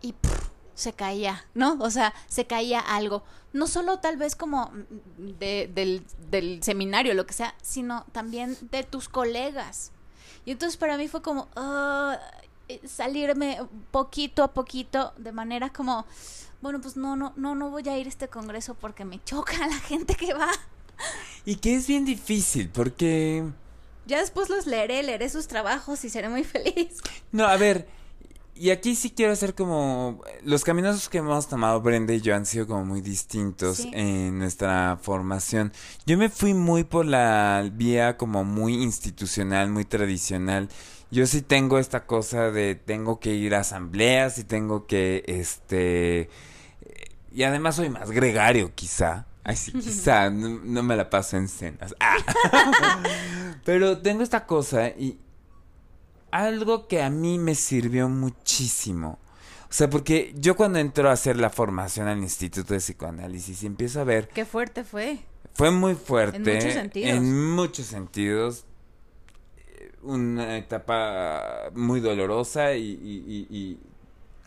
y pff, se caía, ¿no? O sea, se caía algo. No solo tal vez como mm, de- del, del seminario, lo que sea, sino también de tus colegas. Y entonces para mí fue como ah, eh, salirme poquito a poquito de manera como, bueno, pues no, no, no, no voy a ir a este congreso porque me choca la gente que va. Y que es bien difícil porque... Ya después los leeré, leeré sus trabajos y seré muy feliz. No, a ver, y aquí sí quiero hacer como... Los caminos que hemos tomado Brenda y yo han sido como muy distintos Sí. en nuestra formación. Yo me fui muy por la vía como muy institucional, muy tradicional. Yo sí tengo esta cosa de tengo que ir a asambleas y tengo que, este... Y además soy más gregario, quizá. Ay, sí, quizá. No, no me la paso en cenas. Ah. Pero tengo esta cosa y algo que a mí me sirvió muchísimo. O sea, porque yo cuando entro a hacer la formación al Instituto de Psicoanálisis y empiezo a ver, Qué fuerte fue. fue muy fuerte. En muchos sentidos. En muchos sentidos. Eh, Una etapa muy dolorosa y, y- y- y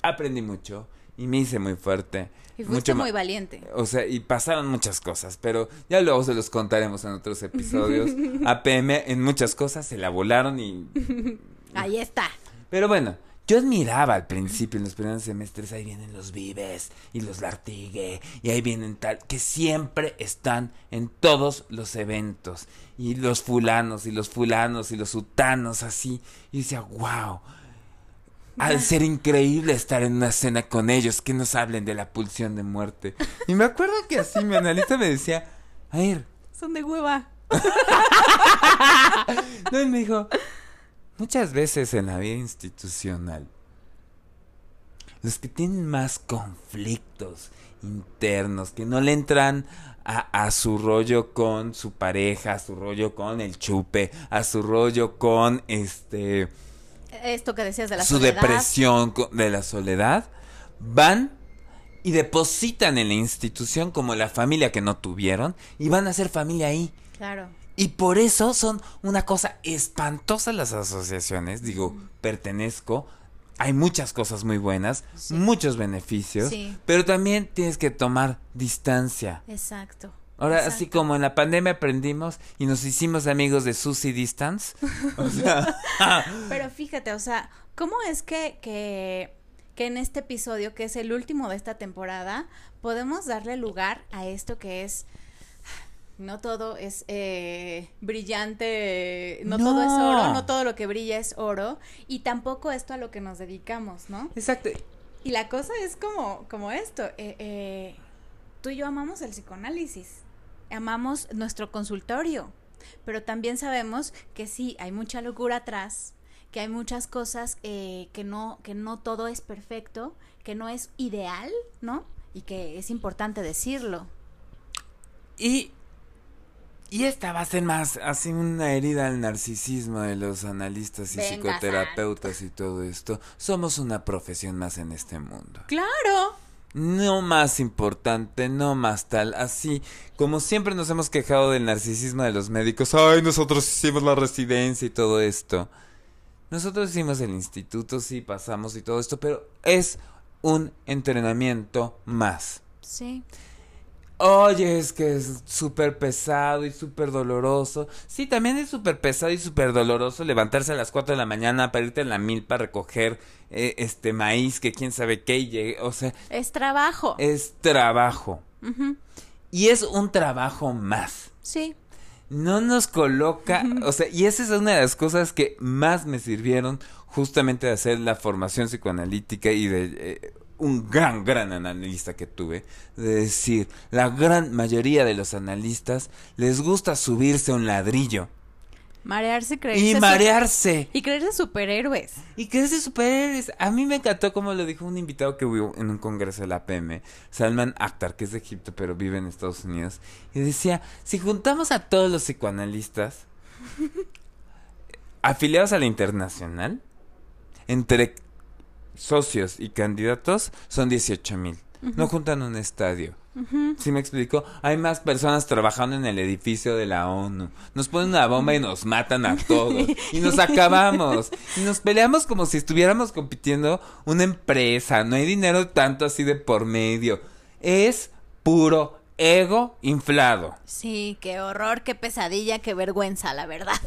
aprendí mucho. Y me hice muy fuerte. Y fuiste Mucho muy valiente. o sea, y pasaron muchas cosas, pero ya luego se los contaremos en otros episodios. APM en muchas cosas se la volaron y... Ahí está. Pero bueno, yo admiraba al principio, en los primeros semestres, ahí vienen los Vives y los Lartigue, y ahí vienen tal, que siempre están en todos los eventos. Y los fulanos, y los fulanos, y los sutanos, así. Y decía, wow. Ha de ser increíble estar en una cena con ellos, que nos hablen de la pulsión de muerte. Y me acuerdo que así mi analista me decía, a ver, Son de hueva. no, y me dijo, muchas veces en la vida institucional, los que tienen más conflictos internos, que no le entran a, a, su rollo con su pareja, a su rollo con el chupe, a su rollo con este... Esto que decías de la su soledad. depresión de la soledad, van y depositan en la institución como la familia que no tuvieron y van a ser familia ahí. Claro. Y por eso son una cosa espantosa las asociaciones. Digo, pertenezco. Hay muchas cosas muy buenas, Sí. muchos beneficios, Sí. pero también tienes que tomar distancia. Exacto. Ahora, Exacto. así como en la pandemia aprendimos y nos hicimos amigos de Susie Distance, o sea, Pero fíjate, o sea, ¿cómo es que, que, que en este episodio, que es el último de esta temporada, podemos darle lugar a esto que es... No todo es eh, brillante, no, todo es oro, no todo lo que brilla es oro, y tampoco esto a lo que nos dedicamos, ¿no? exacto. Y la cosa es como, como esto, eh, eh, tú y yo amamos el psicoanálisis, amamos nuestro consultorio, pero también sabemos que sí, hay mucha locura atrás, que hay muchas cosas eh, que, no, que no todo es perfecto, que no es ideal, ¿no? Y que es importante decirlo. Y, y esta va a ser más así una herida al narcisismo de los analistas y Venga, psicoterapeutas y todo esto. Somos una profesión más en este mundo. Claro. No más importante, no más tal. Así como siempre nos hemos quejado del narcisismo de los médicos. Ay, nosotros hicimos la residencia y todo esto. Nosotros hicimos el instituto, sí, pasamos y todo esto, pero es un entrenamiento más. Sí. Oye, es que es súper pesado y súper doloroso. Sí, también es súper pesado y súper doloroso levantarse a las 4 de la mañana para irte en la milpa a recoger eh, este maíz que quién sabe qué llegue. O sea, Es trabajo. es trabajo. Y es un trabajo más. Sí. No nos coloca, o sea, y esa es una de las cosas que más me sirvieron justamente de hacer la formación psicoanalítica y de eh, un gran, gran analista que tuve, de decir, la gran mayoría de los analistas les gusta subirse a un ladrillo Marearse, creerse. y marearse. Y creerse superhéroes. Y que ese superhéroes. A mí me encantó como lo dijo un invitado que hubo en un congreso de la PM, Salman Akhtar, que es de Egipto pero vive en Estados Unidos. Y decía, si juntamos a todos los psicoanalistas afiliados a la internacional, entre socios y candidatos son 18 mil. No juntan un estadio. ¿Sí me explico? Hay más personas trabajando en el edificio de la ONU. Nos ponen una bomba y nos matan a todos. Y nos acabamos. Y nos peleamos como si estuviéramos compitiendo una empresa. No hay dinero tanto así de por medio. Es puro ego inflado. Sí, qué horror, qué pesadilla, qué vergüenza, la verdad.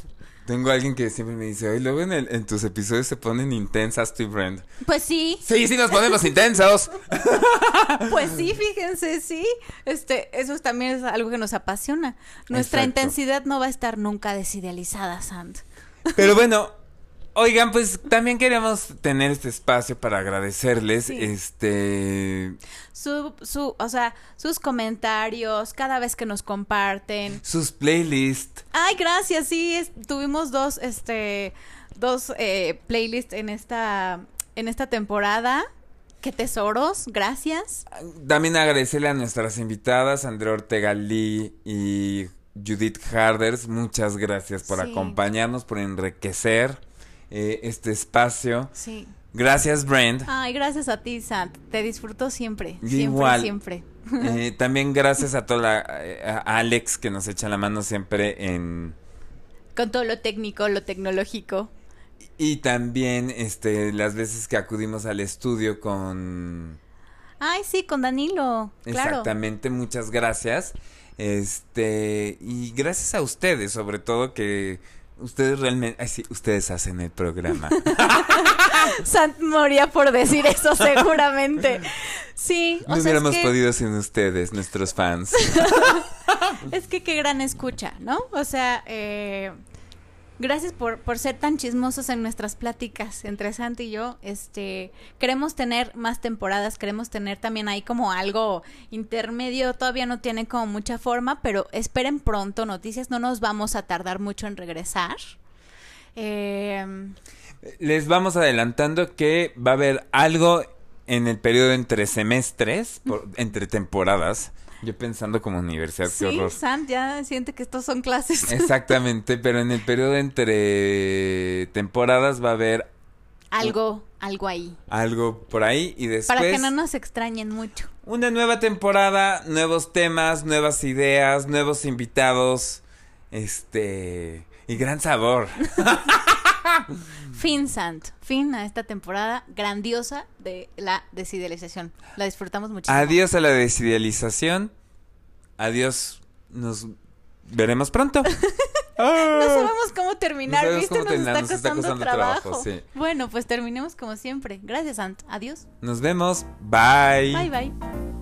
Tengo a alguien que siempre me dice, oye, luego en, el- en tus episodios se ponen intensas y Brand. Pues sí, Sí, sí nos ponemos intensos. pues sí, fíjense, sí. Este, eso es- también es algo que nos apasiona. Nuestra Exacto. intensidad no va a estar nunca desidealizada, Sand. Pero bueno, oigan, pues también queremos tener este espacio para agradecerles, Sí. este, Su, su, o sea, sus comentarios, cada vez que nos comparten. sus playlists. Ay, gracias, sí, es- tuvimos dos, este, dos eh, playlists en esta, en esta temporada. Qué tesoros, gracias. También agradecerle a nuestras invitadas, Andrea Ortega Lee y Judith Harders. Muchas gracias por Sí. acompañarnos, por enriquecer eh, este espacio. Sí. Gracias, Brent. Ay, gracias a ti, Sant. Te disfruto siempre. Siempre, Igual. siempre. Eh, también gracias a toda la, eh, a Alex que nos echa la mano siempre en Con todo lo técnico, lo tecnológico. y también este las veces que acudimos al estudio con Ay, sí, con Danilo. Claro. Exactamente, muchas gracias. Este, y gracias a ustedes, sobre todo que ustedes realmente, ay, sí, ustedes hacen el programa. Sant moría por decir eso, seguramente. Sí, No o sea, es hubiéramos que, podido sin ustedes, nuestros fans. es que qué gran escucha, ¿no? O sea, eh, Gracias por, por ser tan chismosos en nuestras pláticas entre Santi y yo. Este, queremos tener más temporadas, queremos tener también ahí como algo intermedio. Todavía no tiene como mucha forma, pero esperen pronto noticias. No nos vamos a tardar mucho en regresar. Eh, Les vamos adelantando que va a haber algo en el periodo entre semestres, por- entre temporadas. Yo pensando como universidad, qué sí, horror. Sant ya siente que estos son clases. Exactamente, pero en el periodo entre temporadas va a haber algo, algo ahí. algo por ahí y después Para que no nos extrañen mucho. una nueva temporada, nuevos temas, nuevas ideas, nuevos invitados, este y gran sabor. Fin, Sant. Fin a esta temporada grandiosa de la desidealización. La disfrutamos muchísimo. Adiós a la desidealización. Adiós. Nos veremos pronto. No sabemos cómo terminar, No sabemos ¿viste? cómo nos terminar, está nos está costando costando trabajo. trabajo, sí. Bueno, pues terminemos como siempre. Gracias, Sant. Adiós. Nos vemos. Bye. Bye, bye.